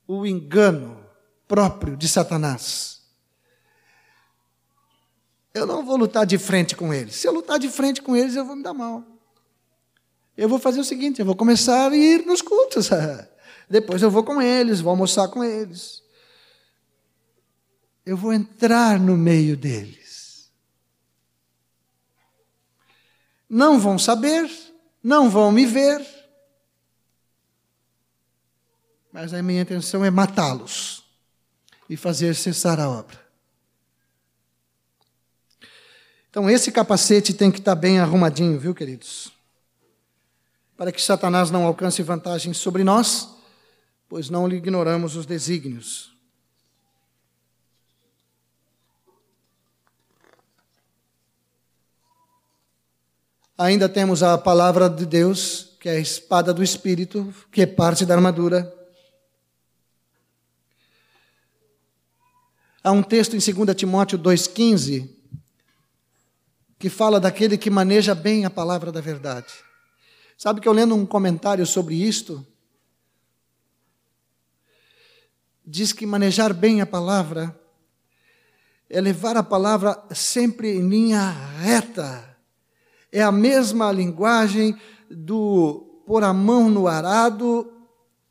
o engano próprio de Satanás. Eu não vou lutar de frente com eles. Se eu lutar de frente com eles, eu vou me dar mal eu vou fazer o seguinte: eu vou começar a ir nos cultos. Depois eu vou com eles, vou almoçar com eles. Eu vou entrar no meio deles. Não vão saber, não vão me ver, mas a minha intenção é matá-los e fazer cessar a obra. Então, esse capacete tem que estar bem arrumadinho, viu, queridos? Para que Satanás não alcance vantagem sobre nós, pois não lhe ignoramos os desígnios. Ainda temos a palavra de Deus, que é a espada do Espírito, que é parte da armadura. Há um texto em 2 Timóteo 2,15 que fala daquele que maneja bem a palavra da verdade. Sabe que eu lendo um comentário sobre isto, diz que manejar bem a palavra é levar a palavra sempre em linha reta. É a mesma linguagem do pôr a mão no arado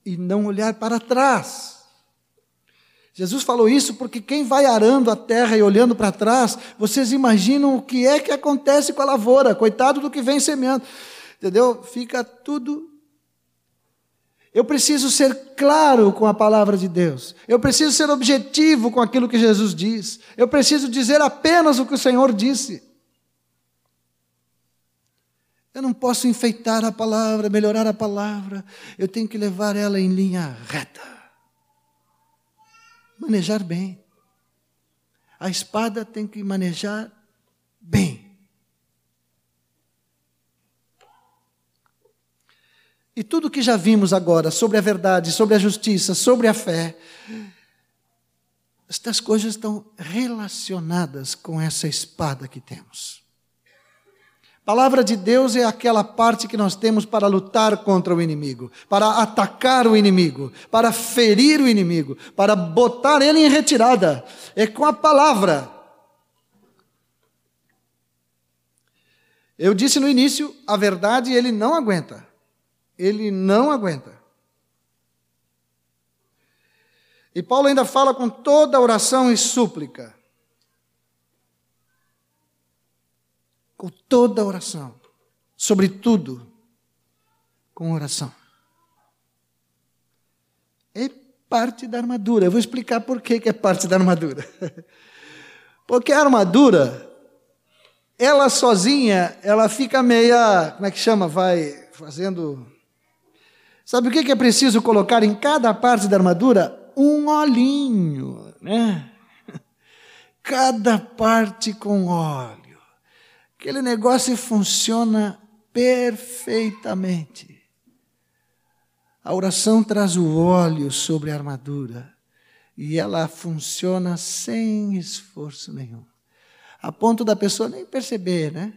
e não olhar para trás. Jesus falou isso porque quem vai arando a terra e olhando para trás, vocês imaginam o que é que acontece com a lavoura, coitado do que vem semeando. Entendeu? Fica tudo. Eu preciso ser claro com a palavra de Deus. Eu preciso ser objetivo com aquilo que Jesus diz. Eu preciso dizer apenas o que o Senhor disse. Eu não posso enfeitar a palavra, melhorar a palavra. Eu tenho que levar ela em linha reta manejar bem. A espada tem que manejar bem. E tudo que já vimos agora sobre a verdade, sobre a justiça, sobre a fé, estas coisas estão relacionadas com essa espada que temos. Palavra de Deus é aquela parte que nós temos para lutar contra o inimigo, para atacar o inimigo, para ferir o inimigo, para botar ele em retirada. É com a palavra. Eu disse no início, a verdade ele não aguenta. Ele não aguenta. E Paulo ainda fala com toda oração e súplica. com toda oração, sobretudo com oração. É parte da armadura. Eu vou explicar por que, é parte da armadura. Porque a armadura, ela sozinha, ela fica meia, como é que chama? Vai fazendo. Sabe o que é preciso colocar em cada parte da armadura? Um olhinho, né? Cada parte com óleo. Aquele negócio funciona perfeitamente. A oração traz o óleo sobre a armadura e ela funciona sem esforço nenhum. A ponto da pessoa nem perceber, né?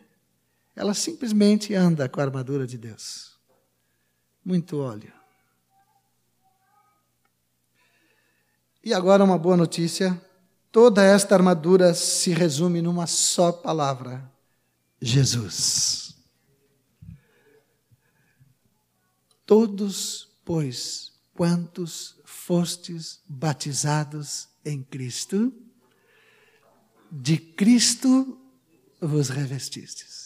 Ela simplesmente anda com a armadura de Deus. Muito óleo. E agora uma boa notícia: toda esta armadura se resume numa só palavra: Jesus. Todos, pois, quantos fostes batizados em Cristo, de Cristo vos revestistes.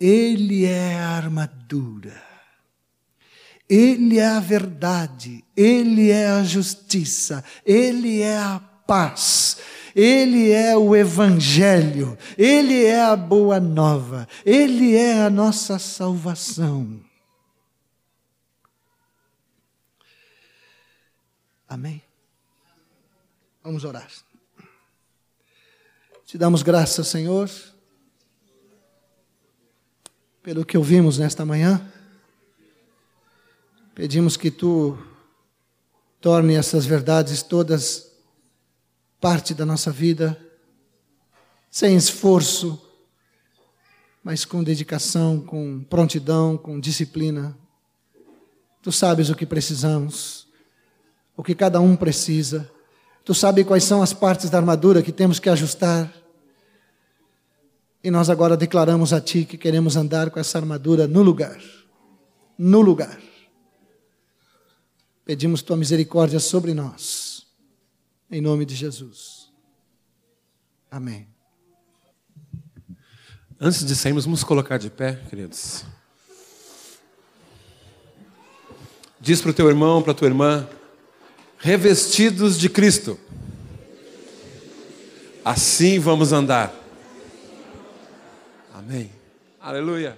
Ele é a armadura, Ele é a verdade, Ele é a justiça, Ele é a paz. Ele é o Evangelho, Ele é a boa nova, Ele é a nossa salvação. Amém? Vamos orar. Te damos graças, Senhor, pelo que ouvimos nesta manhã. Pedimos que tu torne essas verdades todas parte da nossa vida, sem esforço, mas com dedicação, com prontidão, com disciplina. Tu sabes o que precisamos, o que cada um precisa. Tu sabes quais são as partes da armadura que temos que ajustar. E nós agora declaramos a Ti que queremos andar com essa armadura no lugar. No lugar. Pedimos Tua misericórdia sobre nós em nome de Jesus. Amém. Antes de sairmos, vamos colocar de pé, queridos. Diz para o teu irmão, para a tua irmã, revestidos de Cristo. Assim vamos andar. Amém. Aleluia.